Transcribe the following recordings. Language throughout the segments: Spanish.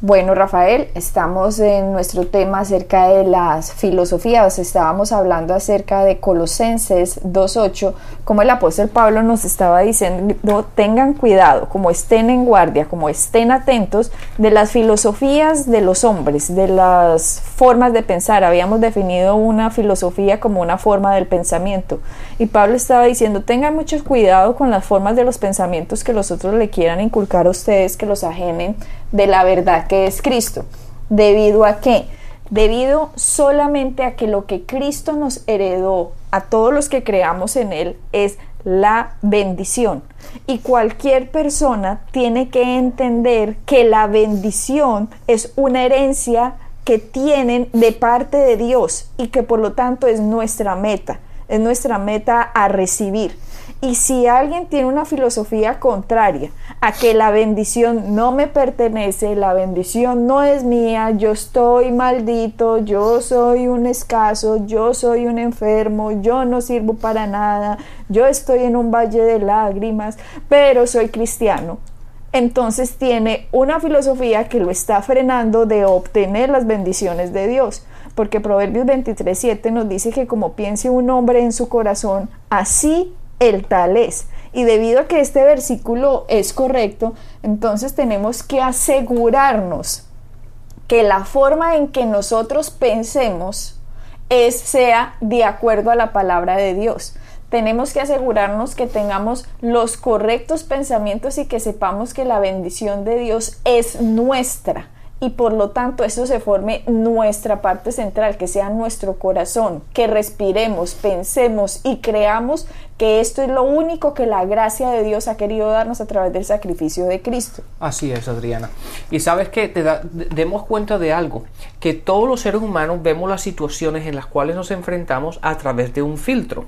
Bueno, Rafael, estamos en nuestro tema acerca de las filosofías. Estábamos hablando acerca de Colosenses 2.8, como el apóstol Pablo nos estaba diciendo, tengan cuidado, como estén en guardia, como estén atentos de las filosofías de los hombres, de las formas de pensar. Habíamos definido una filosofía como una forma del pensamiento. Y Pablo estaba diciendo, tengan mucho cuidado con las formas de los pensamientos que los otros le quieran inculcar a ustedes, que los ajenen de la verdad que es Cristo. ¿Debido a qué? Debido solamente a que lo que Cristo nos heredó a todos los que creamos en Él es la bendición. Y cualquier persona tiene que entender que la bendición es una herencia que tienen de parte de Dios y que por lo tanto es nuestra meta, es nuestra meta a recibir. Y si alguien tiene una filosofía contraria a que la bendición no me pertenece, la bendición no es mía, yo estoy maldito, yo soy un escaso, yo soy un enfermo, yo no sirvo para nada, yo estoy en un valle de lágrimas, pero soy cristiano. Entonces tiene una filosofía que lo está frenando de obtener las bendiciones de Dios porque Proverbios 23.7 nos dice que como piense un hombre en su corazón, así el tal es. Y debido a que este versículo es correcto, entonces tenemos que asegurarnos que la forma en que nosotros pensemos es sea de acuerdo a la palabra de Dios. Tenemos que asegurarnos que tengamos los correctos pensamientos y que sepamos que la bendición de Dios es nuestra y por lo tanto eso se forme nuestra parte central, que sea nuestro corazón, que respiremos, pensemos y creamos que esto es lo único que la gracia de Dios ha querido darnos a través del sacrificio de Cristo. Así es, Adriana. Y sabes que te demos cuenta de algo, que todos los seres humanos vemos las situaciones en las cuales nos enfrentamos a través de un filtro.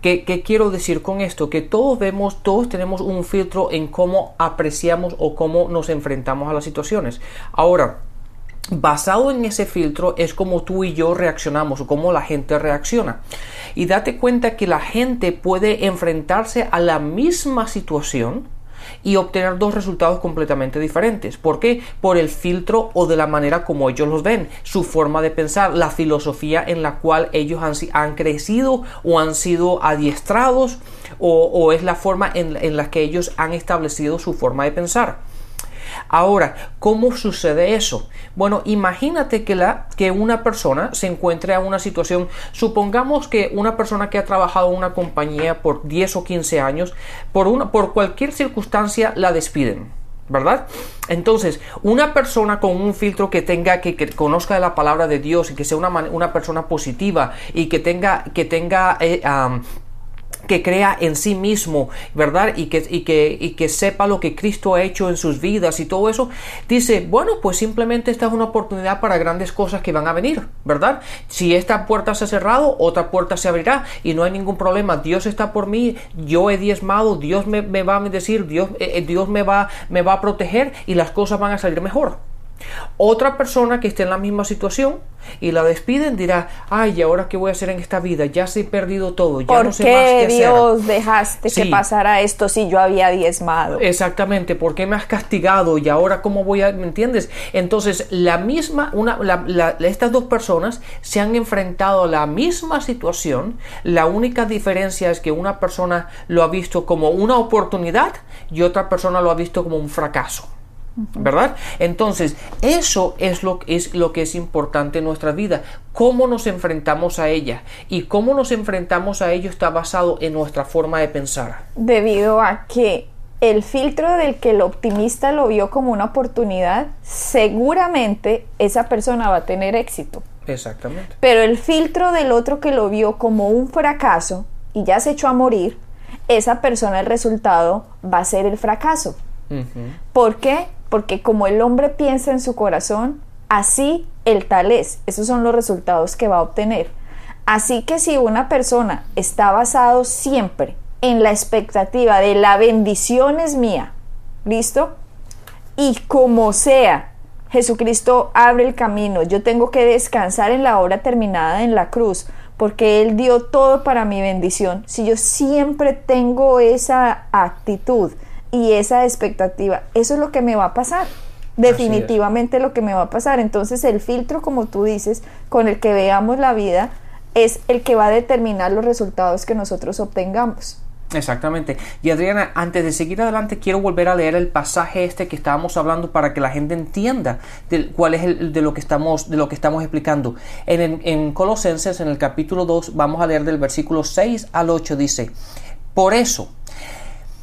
¿Qué, quiero decir con esto? Que todos vemos, todos tenemos un filtro en cómo apreciamos o cómo nos enfrentamos a las situaciones. Ahora, basado en ese filtro es como tú y yo reaccionamos o cómo la gente reacciona. Y date cuenta que la gente puede enfrentarse a la misma situación y obtener dos resultados completamente diferentes. ¿Por qué? Por el filtro o de la manera como ellos los ven, su forma de pensar, la filosofía en la cual ellos han, crecido o han sido adiestrados o, es la forma en la que ellos han establecido su forma de pensar. Ahora, ¿cómo sucede eso? Bueno, imagínate que, la, que una persona se encuentre en una situación, supongamos que una persona que ha trabajado en una compañía por 10 o 15 años, por, una, por cualquier circunstancia la despiden. ¿verdad? Entonces, una persona con un filtro que tenga, que, conozca la palabra de Dios y que sea una, una persona positiva y que tenga, que tenga eh, que crea en sí mismo, ¿verdad? Y que, y, que, y que sepa lo que Cristo ha hecho en sus vidas y todo eso, dice, bueno, pues simplemente esta es una oportunidad para grandes cosas que van a venir, ¿verdad? Si esta puerta se ha cerrado, otra puerta se abrirá y no hay ningún problema. Dios está por mí, yo he diezmado, Dios me, va a decir, Dios, eh, eh, Dios me, va, me va a proteger y las cosas van a salir mejor. Otra persona que esté en la misma situación y la despiden dirá, ay, ahora qué voy a hacer en esta vida? Ya se he perdido todo, ya no sé más qué Dios dejaste que pasara esto si yo había diezmado? Exactamente, ¿por qué me has castigado y ahora cómo voy a, ¿me entiendes? Entonces, la misma, una, estas dos personas se han enfrentado a la misma situación, la única diferencia es que una persona lo ha visto como una oportunidad y otra persona lo ha visto como un fracaso. ¿Verdad? Entonces, eso es lo, es lo que es importante en nuestra vida, cómo nos enfrentamos a ella y cómo nos enfrentamos a ello está basado en nuestra forma de pensar. Debido a que el filtro del que el optimista lo vio como una oportunidad, seguramente esa persona va a tener éxito. Exactamente. Pero el filtro del otro que lo vio como un fracaso y ya se echó a morir, esa persona el resultado va a ser el fracaso. ¿Por qué? Porque como el hombre piensa en su corazón, así el tal es. Esos son los resultados que va a obtener. Así que si una persona está basado siempre en la expectativa de la bendición es mía, ¿listo? Y como sea, Jesucristo abre el camino, yo tengo que descansar en la obra terminada en la cruz, porque Él dio todo para mi bendición. Si yo siempre tengo esa actitud y esa expectativa, eso es lo que me va a pasar. Definitivamente lo que me va a pasar. Entonces el filtro, como tú dices, con el que veamos la vida, es el que va a determinar los resultados que nosotros obtengamos. Exactamente. Y Adriana, antes de seguir adelante, quiero volver a leer el pasaje este que estábamos hablando para que la gente entienda de, cuál es el, de lo que estamos, de lo que estamos explicando. En, en Colosenses, en el capítulo 2, vamos a leer del versículo 6 al 8, dice, por eso,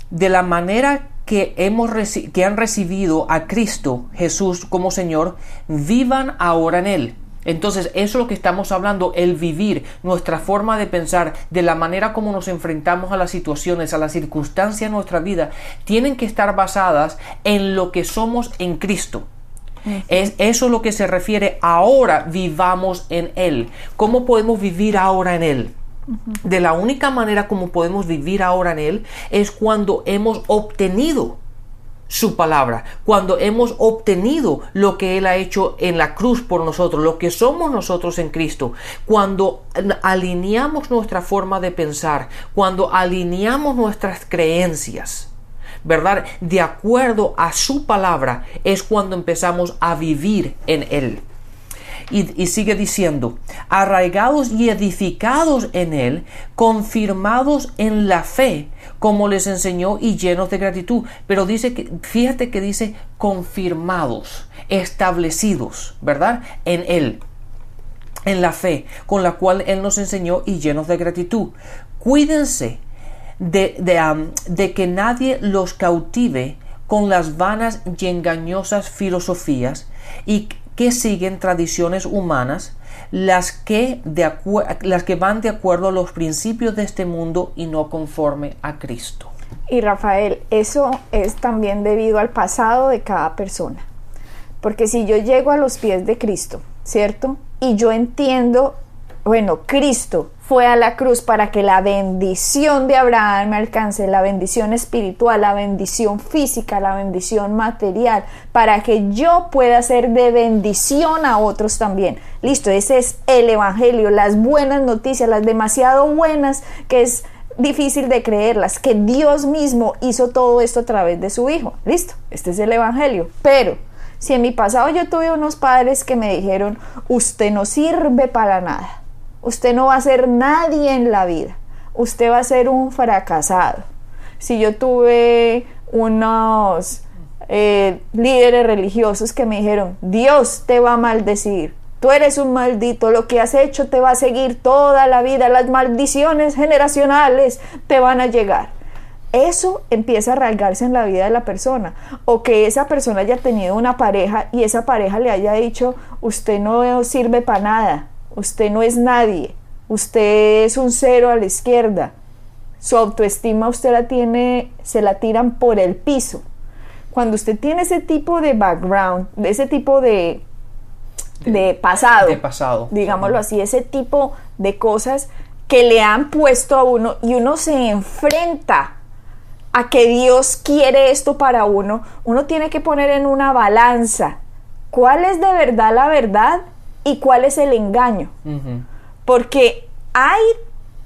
de la manera que, hemos que han recibido a Cristo Jesús como Señor, vivan ahora en Él entonces, eso es lo que estamos hablando, el vivir, nuestra forma de pensar, de la manera como nos enfrentamos a las situaciones, a las circunstancias de nuestra vida, tienen que estar basadas en lo que somos en Cristo. Es eso lo que se refiere ahora vivamos en Él. ¿Cómo podemos vivir ahora en Él? De la única manera como podemos vivir ahora en Él es cuando hemos obtenido su palabra, cuando hemos obtenido lo que Él ha hecho en la cruz por nosotros, lo que somos nosotros en Cristo, cuando alineamos nuestra forma de pensar, cuando alineamos nuestras creencias, ¿verdad? De acuerdo a su palabra, es cuando empezamos a vivir en Él. Y, sigue diciendo, arraigados y edificados en Él, confirmados en la fe, como les enseñó y llenos de gratitud. Pero dice que, fíjate que dice confirmados, establecidos, ¿verdad? En Él, en la fe, con la cual Él nos enseñó y llenos de gratitud. Cuídense de, de, que nadie los cautive con las vanas y engañosas filosofías y que siguen tradiciones humanas, las que, de las que van de acuerdo a los principios de este mundo y no conforme a Cristo. Y Rafael, eso es también debido al pasado de cada persona. Porque si yo llego a los pies de Cristo, ¿cierto? Y yo entiendo, bueno, Cristo fue a la cruz para que la bendición de Abraham me alcance, la bendición espiritual, la bendición física, la bendición material, para que yo pueda ser de bendición a otros también. Listo, ese es el Evangelio, las buenas noticias, las demasiado buenas que es difícil de creerlas, que Dios mismo hizo todo esto a través de su Hijo. Listo, este es el Evangelio. Pero si en mi pasado yo tuve unos padres que me dijeron, usted no sirve para nada Usted no va a ser nadie en la vida. Usted va a ser un fracasado. Si yo tuve unos eh, líderes religiosos que me dijeron, Dios te va a maldecir, tú eres un maldito, lo que has hecho te va a seguir toda la vida, las maldiciones generacionales te van a llegar. Eso empieza a arraigarse en la vida de la persona. O que esa persona haya tenido una pareja y esa pareja le haya dicho, usted no sirve para nada, Usted no es nadie. Usted es un cero a la izquierda. Su autoestima usted la tiene, se la tiran por el piso. Cuando usted tiene ese tipo de background, ese tipo de, de, pasado, de pasado, digámoslo así, ese tipo de cosas que le han puesto a uno y uno se enfrenta a que Dios quiere esto para uno, uno tiene que poner en una balanza cuál es de verdad la verdad y cuál es el engaño. Porque hay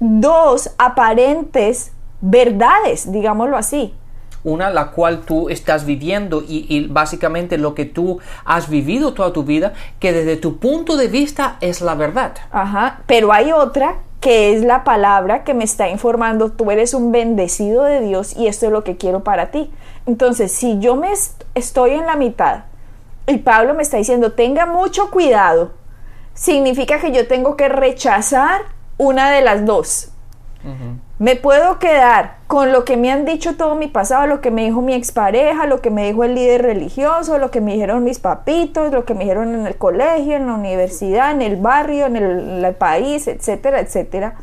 dos aparentes verdades, digámoslo así. Una la cual tú estás viviendo y, básicamente lo que tú has vivido toda tu vida, que desde tu punto de vista es la verdad. Ajá, pero hay otra que es la palabra que me está informando, tú eres un bendecido de Dios y esto es lo que quiero para ti. Entonces, si yo me estoy en la mitad y Pablo me está diciendo, tenga mucho cuidado significa que yo tengo que rechazar una de las dos. Me puedo quedar con lo que me han dicho todo mi pasado, lo que me dijo mi expareja, lo que me dijo el líder religioso, lo que me dijeron mis papitos, lo que me dijeron en el colegio, en la universidad, en el barrio, en el, país, etcétera, etcétera.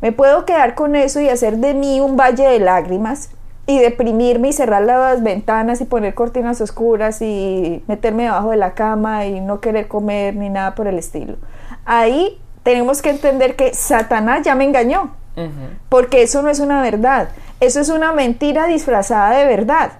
Me puedo quedar con eso y hacer de mí un valle de lágrimas y deprimirme y cerrar las ventanas y poner cortinas oscuras y meterme debajo de la cama y no querer comer ni nada por el estilo. Ahí tenemos que entender que Satanás ya me engañó, porque eso no es una verdad, eso es una mentira disfrazada de verdad.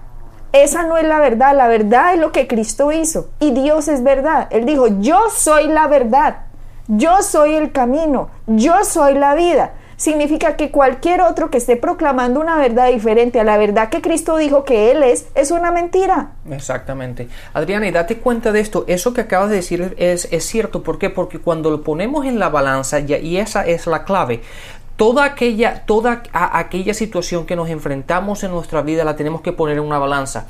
Esa no es la verdad, la verdad es lo que Cristo hizo y Dios es verdad. Él dijo, yo soy la verdad, yo soy el camino, yo soy la vida significa que cualquier otro que esté proclamando una verdad diferente a la verdad que Cristo dijo que Él es, es una mentira. Exactamente. Adriana, y date cuenta de esto, eso que acabas de decir es, es cierto. ¿Por qué? Porque cuando lo ponemos en la balanza, y esa es la clave, toda aquella, toda aquella situación que nos enfrentamos en nuestra vida la tenemos que poner en una balanza.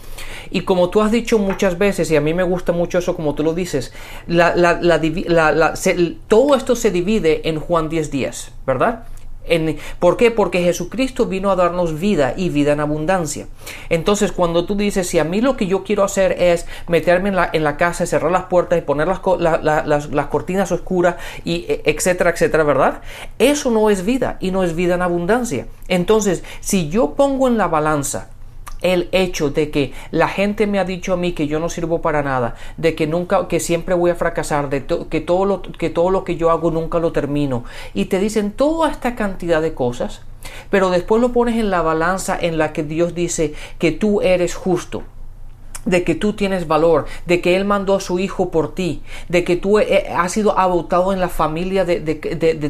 Y como tú has dicho muchas veces, y a mí me gusta mucho eso como tú lo dices, todo esto se divide en Juan 10 días, ¿Por qué? Porque Jesucristo vino a darnos vida y vida en abundancia. Entonces, cuando tú dices, si a mí lo que yo quiero hacer es meterme en la, en la casa, cerrar las puertas y poner las, las cortinas oscuras, y e, etcétera, etcétera, ¿verdad? Eso no es vida y no es vida en abundancia. Entonces, si yo pongo en la balanza el hecho de que la gente me ha dicho a mí que yo no sirvo para nada, de que nunca, que siempre voy a fracasar, de que todo lo que todo lo que yo hago nunca lo termino. Y te dicen toda esta cantidad de cosas, pero después lo pones en la balanza en la que Dios dice que tú eres justo de que tú tienes valor, de que Él mandó a su Hijo por ti, de que tú eh, has sido adoptado en la familia de,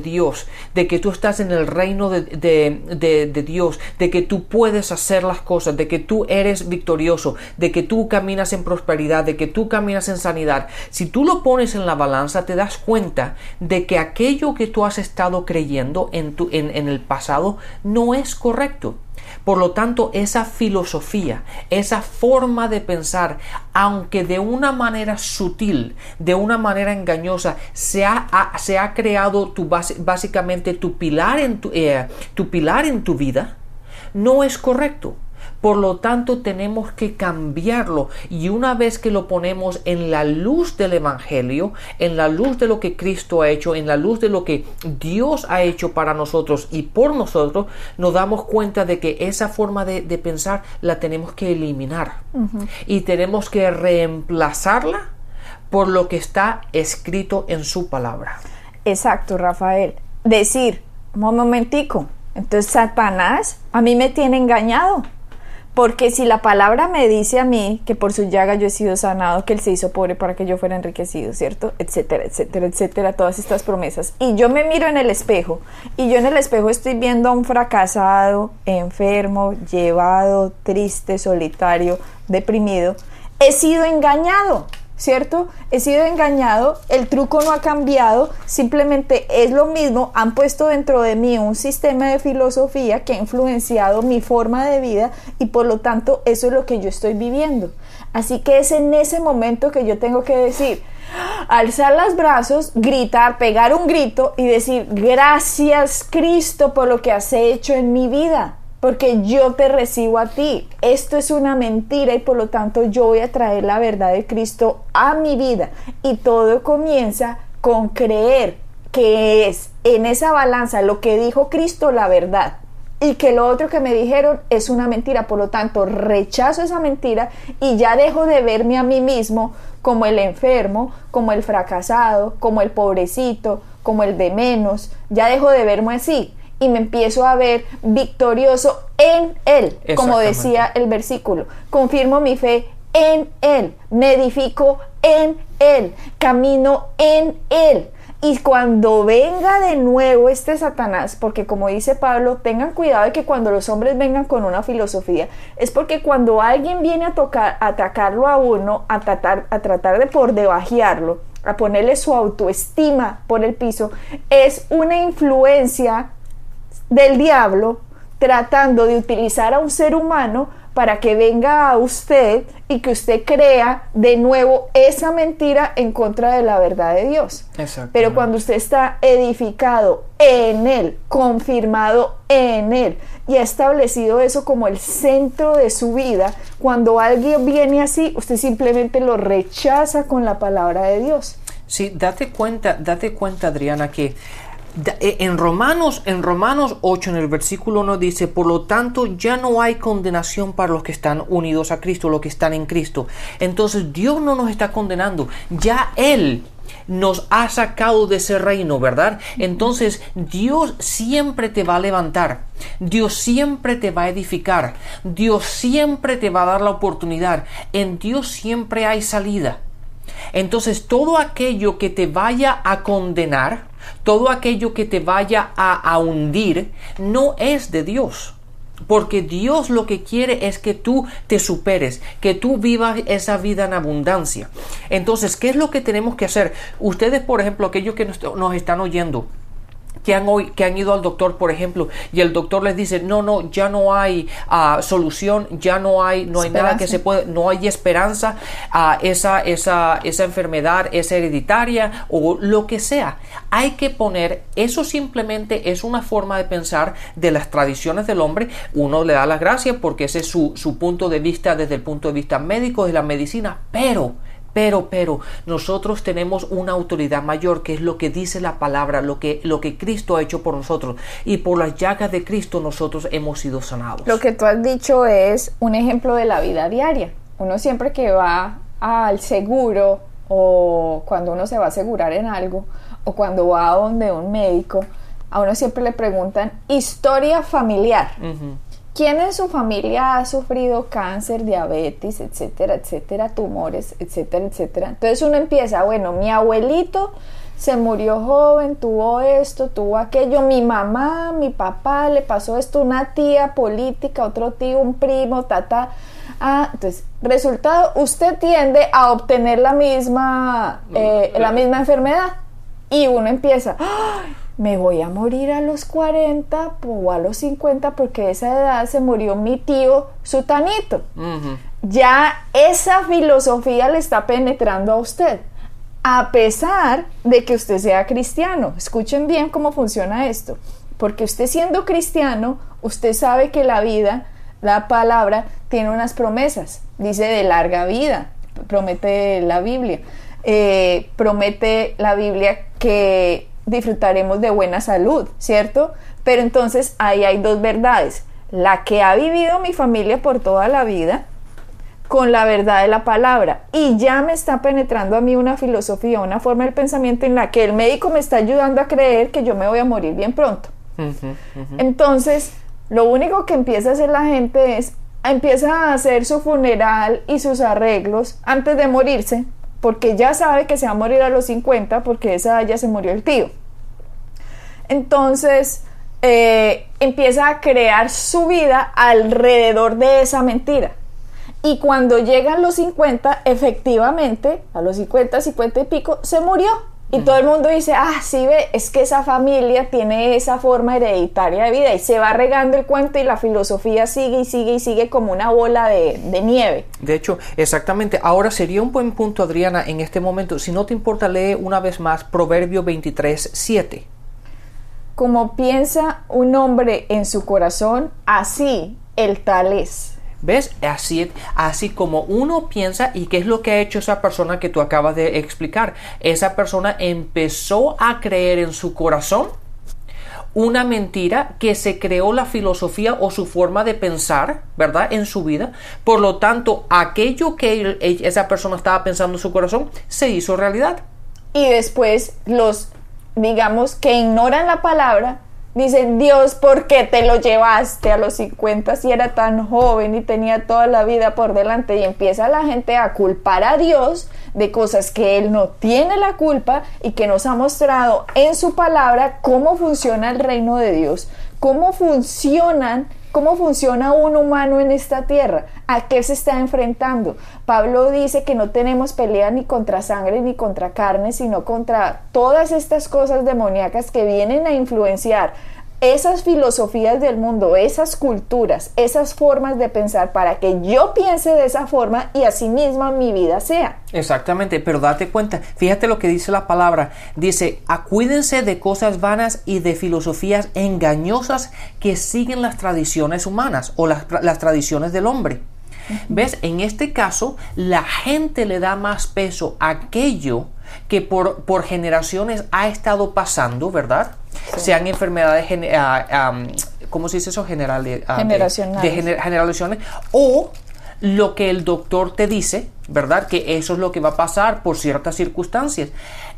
Dios, de que tú estás en el reino de, Dios, de que tú puedes hacer las cosas, de que tú eres victorioso, de que tú caminas en prosperidad, de que tú caminas en sanidad. Si tú lo pones en la balanza, te das cuenta de que aquello que tú has estado creyendo en, tu, en el pasado no es correcto. Por lo tanto, esa filosofía, esa forma de pensar, aunque de una manera sutil, de una manera engañosa, se ha, se ha creado tu, básicamente tu pilar, en eh, tu pilar en tu vida, no es correcto. Por lo tanto, tenemos que cambiarlo y una vez que lo ponemos en la luz del Evangelio, en la luz de lo que Cristo ha hecho, en la luz de lo que Dios ha hecho para nosotros y por nosotros, nos damos cuenta de que esa forma de, pensar la tenemos que eliminar y tenemos que reemplazarla por lo que está escrito en su palabra. Exacto, Rafael. Decir, un momentico, entonces Satanás a mí me tiene engañado. Porque si la palabra me dice a mí que por su llaga yo he sido sanado, que Él se hizo pobre para que yo fuera enriquecido, ¿cierto? Etcétera, etcétera, etcétera, todas estas promesas. Y yo me miro en el espejo y yo en el espejo estoy viendo a un fracasado, enfermo, llevado, triste, solitario, deprimido. He sido engañado. ¿Cierto? He sido engañado, el truco no ha cambiado, simplemente es lo mismo, han puesto dentro de mí un sistema de filosofía que ha influenciado mi forma de vida y por lo tanto eso es lo que yo estoy viviendo. Así que es en ese momento que yo tengo que decir, alzar los brazos, gritar, pegar un grito y decir, gracias Cristo por lo que has hecho en mi vida porque yo te recibo a ti. Esto es una mentira y por lo tanto yo voy a traer la verdad de Cristo a mi vida. Y todo comienza con creer que es en esa balanza lo que dijo Cristo la verdad y que lo otro que me dijeron es una mentira. Por lo tanto, rechazo esa mentira y ya dejo de verme a mí mismo como el enfermo, como el fracasado, como el pobrecito, como el de menos. Ya dejo de verme así y me empiezo a ver victorioso en Él, como decía el versículo. Confirmo mi fe en Él, me edifico en Él, camino en Él. Y cuando venga de nuevo este Satanás, porque como dice Pablo, tengan cuidado de que cuando los hombres vengan con una filosofía, es porque cuando alguien viene a tocar, a atacarlo a uno, a tratar, a tratar de por debajearlo, a ponerle su autoestima por el piso, es una influencia del diablo tratando de utilizar a un ser humano para que venga a usted y que usted crea de nuevo esa mentira en contra de la verdad de Dios. Pero cuando usted está edificado en Él, confirmado en Él y ha establecido eso como el centro de su vida, cuando alguien viene así, usted simplemente lo rechaza con la palabra de Dios. Sí, date cuenta, date cuenta Adriana que en Romanos, en Romanos 8, en el versículo 1 dice, por lo tanto ya no hay condenación para los que están unidos a Cristo, los que están en Cristo. Entonces Dios no nos está condenando, ya Él nos ha sacado de ese reino, ¿verdad? Entonces Dios siempre te va a levantar, Dios siempre te va a edificar, Dios siempre te va a dar la oportunidad, en Dios siempre hay salida. Entonces todo aquello que te vaya a condenar, todo aquello que te vaya a, hundir, no es de Dios. Porque Dios lo que quiere es que tú te superes, que tú vivas esa vida en abundancia. Entonces, ¿qué es lo que tenemos que hacer? Ustedes, por ejemplo, aquellos que nos están oyendo, que han, hoy, que han ido al doctor, por ejemplo, y el doctor les dice, no, no, ya no hay ah, solución, ya no hay, no hay nada que se puede, no hay esperanza, a ah, esa, esa, esa enfermedad es hereditaria o lo que sea. Hay que poner, eso simplemente es una forma de pensar de las tradiciones del hombre. Uno le da las gracias porque ese es su, su punto de vista desde el punto de vista médico de la medicina, pero pero, pero, nosotros tenemos una autoridad mayor que es lo que dice la palabra, lo que, lo que Cristo ha hecho por nosotros. Y por las llagas de Cristo nosotros hemos sido sanados. Lo que tú has dicho es un ejemplo de la vida diaria. Uno siempre que va al seguro o cuando uno se va a asegurar en algo o cuando va a donde un médico, a uno siempre le preguntan historia familiar. ¿Quién en su familia ha sufrido cáncer, diabetes, etcétera, etcétera, tumores, etcétera, etcétera? Entonces uno empieza, bueno, mi abuelito se murió joven, tuvo esto, tuvo aquello, mi mamá, mi papá, le pasó esto, una tía política, otro tío, un primo, tata. Ah, entonces, resultado, usted tiende a obtener la misma, eh, la misma enfermedad. Y uno empieza, ¡ay! Me voy a morir a los 40 o a los 50 porque a esa edad se murió mi tío Sutanito. Ya esa filosofía le está penetrando a usted, a pesar de que usted sea cristiano. Escuchen bien cómo funciona esto, porque usted siendo cristiano, usted sabe que la vida, la palabra, tiene unas promesas, dice de larga vida, promete la Biblia. Eh, promete la Biblia que disfrutaremos de buena salud, ¿cierto? Pero entonces ahí hay dos verdades. La que ha vivido mi familia por toda la vida con la verdad de la palabra. Y ya me está penetrando a mí una filosofía, una forma del pensamiento en la que el médico me está ayudando a creer que yo me voy a morir bien pronto. Entonces, lo único que empieza a hacer la gente es, empieza a hacer su funeral y sus arreglos antes de morirse porque ya sabe que se va a morir a los 50 porque esa ya se murió el tío. Entonces eh, empieza a crear su vida alrededor de esa mentira. Y cuando llegan los 50, efectivamente, a los 50, 50 y pico, se murió. Y todo el mundo dice, ah, sí ve, es que esa familia tiene esa forma hereditaria de vida y se va regando el cuento y la filosofía sigue y sigue y sigue como una bola de, nieve. De hecho, exactamente. Ahora sería un buen punto, Adriana, en este momento, si no te importa, lee una vez más Proverbio 23, 7. Como piensa un hombre en su corazón, así el tal es. ¿Ves? Así, así como uno piensa y qué es lo que ha hecho esa persona que tú acabas de explicar. Esa persona empezó a creer en su corazón una mentira que se creó la filosofía o su forma de pensar, ¿verdad? En su vida. Por lo tanto, aquello que esa persona estaba pensando en su corazón se hizo realidad. Y después los, digamos, que ignoran la palabra, Dicen, Dios, ¿por qué te lo llevaste a los 50 si era tan joven y tenía toda la vida por delante? Y empieza la gente a culpar a Dios de cosas que Él no tiene la culpa y que nos ha mostrado en su palabra cómo funciona el reino de Dios, cómo funcionan ¿Cómo funciona un humano en esta tierra? ¿A qué se está enfrentando? Pablo dice que no tenemos pelea ni contra sangre ni contra carne, sino contra todas estas cosas demoníacas que vienen a influenciar esas filosofías del mundo, esas culturas, esas formas de pensar para que yo piense de esa forma y así misma mi vida sea. Exactamente, pero date cuenta, fíjate lo que dice la palabra, dice, acuídense de cosas vanas y de filosofías engañosas que siguen las tradiciones humanas o las, las tradiciones del hombre. ¿Ves? En este caso, la gente le da más peso a aquello que por, por generaciones ha estado pasando, ¿verdad? Sean enfermedades, ¿cómo se dice eso? General, generacionales. De, generaciones, o lo que el doctor te dice, ¿verdad? Que eso es lo que va a pasar por ciertas circunstancias,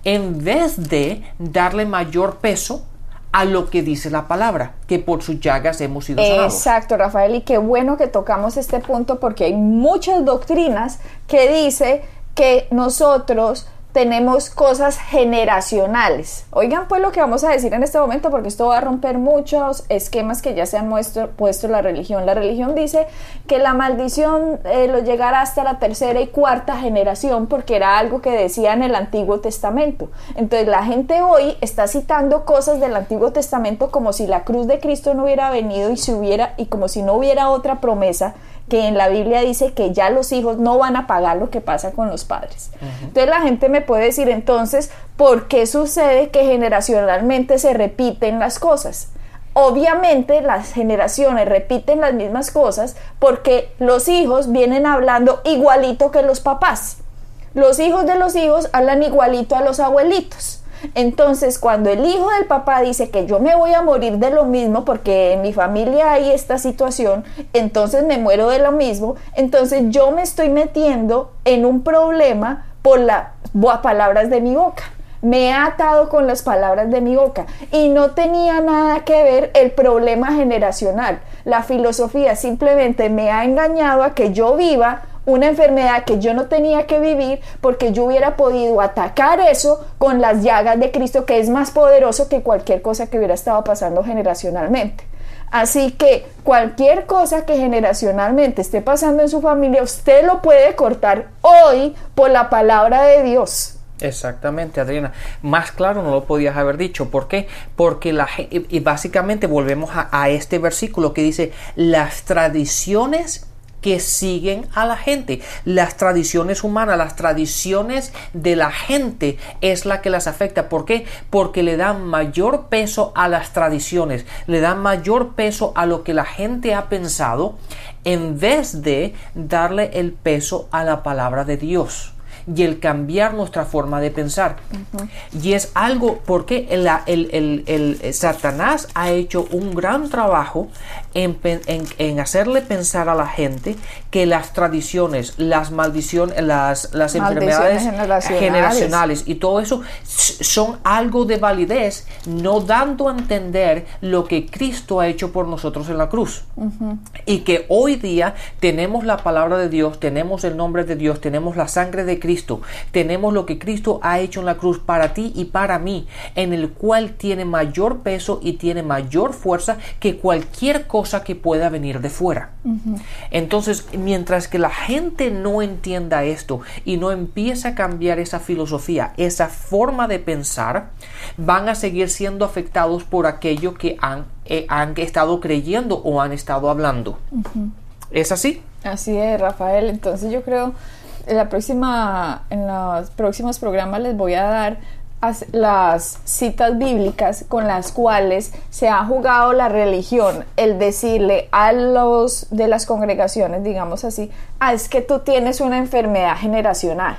en vez de darle mayor peso a lo que dice la palabra, que por sus llagas hemos sido sanados. Exacto, Rafael, y qué bueno que tocamos este punto porque hay muchas doctrinas que dice que nosotros tenemos cosas generacionales. Oigan pues lo que vamos a decir en este momento porque esto va a romper muchos esquemas que ya se han puesto la religión. La religión dice que la maldición eh, lo llegará hasta la tercera y cuarta generación porque era algo que decía en el Antiguo Testamento. Entonces la gente hoy está citando cosas del Antiguo Testamento como si la cruz de Cristo no hubiera venido y si hubiera y como si no hubiera otra promesa que en la Biblia dice que ya los hijos no van a pagar lo que pasa con los padres. Entonces la gente me puede decir entonces, ¿por qué sucede que generacionalmente se repiten las cosas? Obviamente las generaciones repiten las mismas cosas porque los hijos vienen hablando igualito que los papás. Los hijos de los hijos hablan igualito a los abuelitos. Entonces, cuando el hijo del papá dice que yo me voy a morir de lo mismo porque en mi familia hay esta situación, entonces me muero de lo mismo, entonces yo me estoy metiendo en un problema por las palabras de mi boca. Me he atado con las palabras de mi boca y no tenía nada que ver el problema generacional. La filosofía simplemente me ha engañado a que yo viva una enfermedad que yo no tenía que vivir porque yo hubiera podido atacar eso con las llagas de Cristo que es más poderoso que cualquier cosa que hubiera estado pasando generacionalmente. Así que cualquier cosa que generacionalmente esté pasando en su familia, usted lo puede cortar hoy por la palabra de Dios. Exactamente, Adriana. Más claro no lo podías haber dicho. ¿Por qué? Porque la, y básicamente volvemos a, a este versículo que dice, las tradiciones que siguen a la gente. Las tradiciones humanas, las tradiciones de la gente es la que las afecta. ¿Por qué? Porque le dan mayor peso a las tradiciones, le dan mayor peso a lo que la gente ha pensado en vez de darle el peso a la palabra de Dios y el cambiar nuestra forma de pensar. Y es algo porque el, el, el, Satanás ha hecho un gran trabajo en, en, hacerle pensar a la gente que las tradiciones, las maldiciones, las, las enfermedades generacionales. y todo eso son algo de validez, no dando a entender lo que Cristo ha hecho por nosotros en la cruz. Y que hoy día tenemos la palabra de Dios, tenemos el nombre de Dios, tenemos la sangre de Cristo tenemos lo que Cristo ha hecho en la cruz para ti y para mí, en el cual tiene mayor peso y tiene mayor fuerza que cualquier cosa que pueda venir de fuera. Entonces, mientras que la gente no entienda esto y no empieza a cambiar esa filosofía, esa forma de pensar, van a seguir siendo afectados por aquello que han, eh, han estado creyendo o han estado hablando. ¿Es así? Así es, Rafael. Entonces yo creo en, la próxima, en los próximos programas les voy a dar las citas bíblicas con las cuales se ha jugado la religión, el decirle a los de las congregaciones, digamos así, ah, es que tú tienes una enfermedad generacional.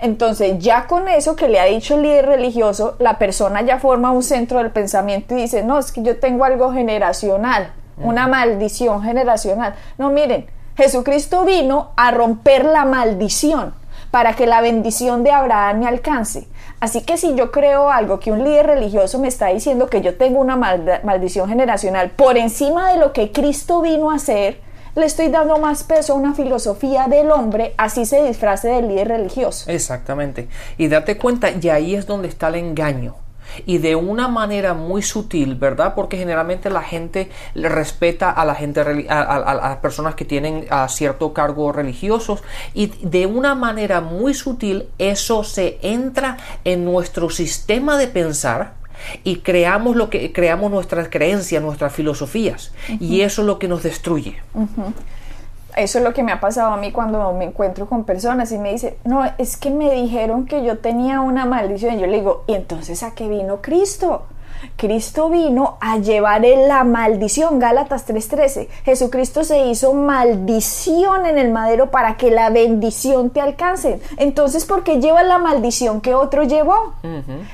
Entonces, ya con eso que le ha dicho el líder religioso, la persona ya forma un centro del pensamiento y dice, no, es que yo tengo algo generacional, una maldición generacional. No, miren, Jesucristo vino a romper la maldición para que la bendición de Abraham me alcance. Así que si yo creo algo que un líder religioso me está diciendo que yo tengo una maldición generacional por encima de lo que Cristo vino a hacer, le estoy dando más peso a una filosofía del hombre, así se disfrace del líder religioso. Exactamente. Y date cuenta, y ahí es donde está el engaño y de una manera muy sutil, ¿verdad? Porque generalmente la gente respeta a la gente a, las personas que tienen cierto cargo religiosos y de una manera muy sutil eso se entra en nuestro sistema de pensar y creamos lo que creamos nuestras creencias, nuestras filosofías y eso es lo que nos destruye. Eso es lo que me ha pasado a mí cuando me encuentro con personas y me dice, no, es que me dijeron que yo tenía una maldición. Y yo le digo, ¿y entonces a qué vino Cristo? Cristo vino a llevar la maldición, Gálatas 3:13. Jesucristo se hizo maldición en el madero para que la bendición te alcance. Entonces, ¿por qué lleva la maldición que otro llevó?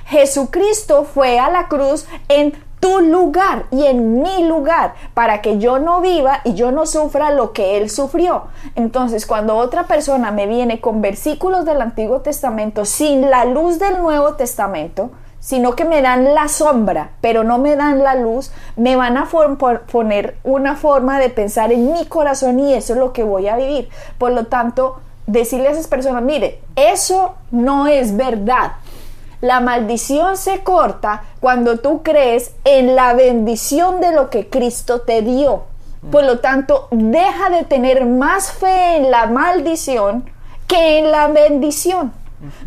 Jesucristo fue a la cruz en tu lugar y en mi lugar para que yo no viva y yo no sufra lo que él sufrió. Entonces, cuando otra persona me viene con versículos del Antiguo Testamento sin la luz del Nuevo Testamento, sino que me dan la sombra, pero no me dan la luz, me van a poner una forma de pensar en mi corazón y eso es lo que voy a vivir. Por lo tanto, decirle a esas personas, mire, eso no es verdad. La maldición se corta cuando tú crees en la bendición de lo que Cristo te dio. Por lo tanto, deja de tener más fe en la maldición que en la bendición.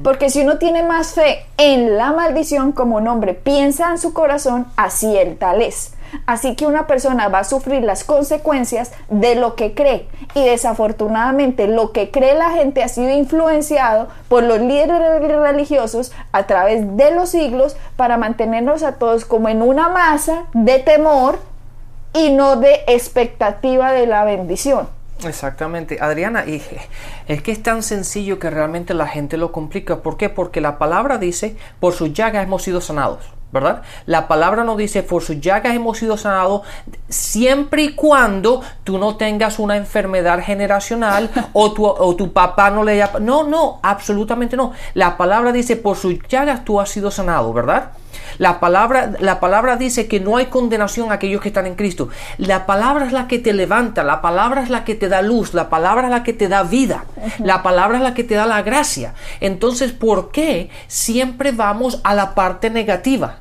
Porque si uno tiene más fe en la maldición como un hombre piensa en su corazón, así el tal es. Así que una persona va a sufrir las consecuencias de lo que cree. Y desafortunadamente lo que cree la gente ha sido influenciado por los líderes religiosos a través de los siglos para mantenernos a todos como en una masa de temor y no de expectativa de la bendición. Exactamente, Adriana, y es que es tan sencillo que realmente la gente lo complica. ¿Por qué? Porque la palabra dice, por sus llagas hemos sido sanados. ¿Verdad? La palabra nos dice, por sus llagas hemos sido sanados siempre y cuando tú no tengas una enfermedad generacional o tu, o tu papá no le haya... No, no, absolutamente no. La palabra dice, por sus llagas tú has sido sanado, ¿verdad? La palabra, la palabra dice que no hay condenación a aquellos que están en Cristo. La palabra es la que te levanta, la palabra es la que te da luz, la palabra es la que te da vida, la palabra es la que te da la gracia. Entonces, ¿por qué siempre vamos a la parte negativa?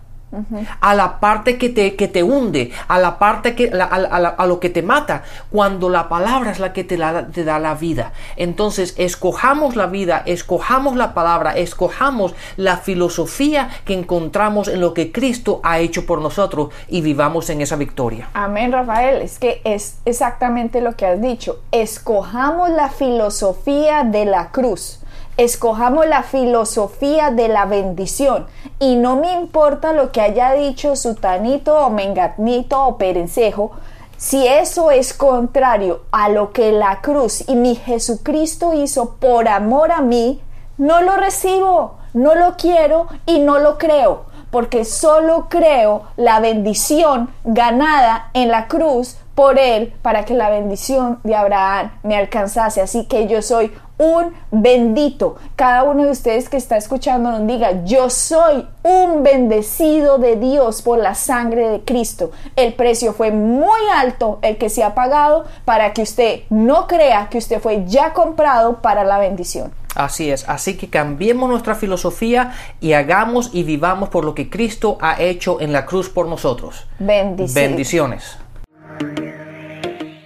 A la parte que te, que te hunde, a la parte que a, lo que te mata, cuando la palabra es la que te, te, da la vida. Entonces, escojamos la vida, escojamos la palabra, escojamos la filosofía que encontramos en lo que Cristo ha hecho por nosotros y vivamos en esa victoria. Amén, Rafael. Es que es exactamente lo que has dicho. Escojamos la filosofía de la cruz escojamos la filosofía de la bendición y no me importa lo que haya dicho Sutanito o Mengatnito o Perencejo, si eso es contrario a lo que la cruz y mi Jesucristo hizo por amor a mí, no lo recibo, no lo quiero y no lo creo, porque solo creo la bendición ganada en la cruz por él para que la bendición de Abraham me alcanzase. Así que yo soy un bendito. Cada uno de ustedes que está escuchando nos diga, yo soy un bendecido de Dios por la sangre de Cristo. El precio fue muy alto, el que se ha pagado, para que usted no crea que usted fue ya comprado para la bendición. Así es, así que cambiemos nuestra filosofía y hagamos y vivamos por lo que Cristo ha hecho en la cruz por nosotros. Bendiciones. Bendiciones.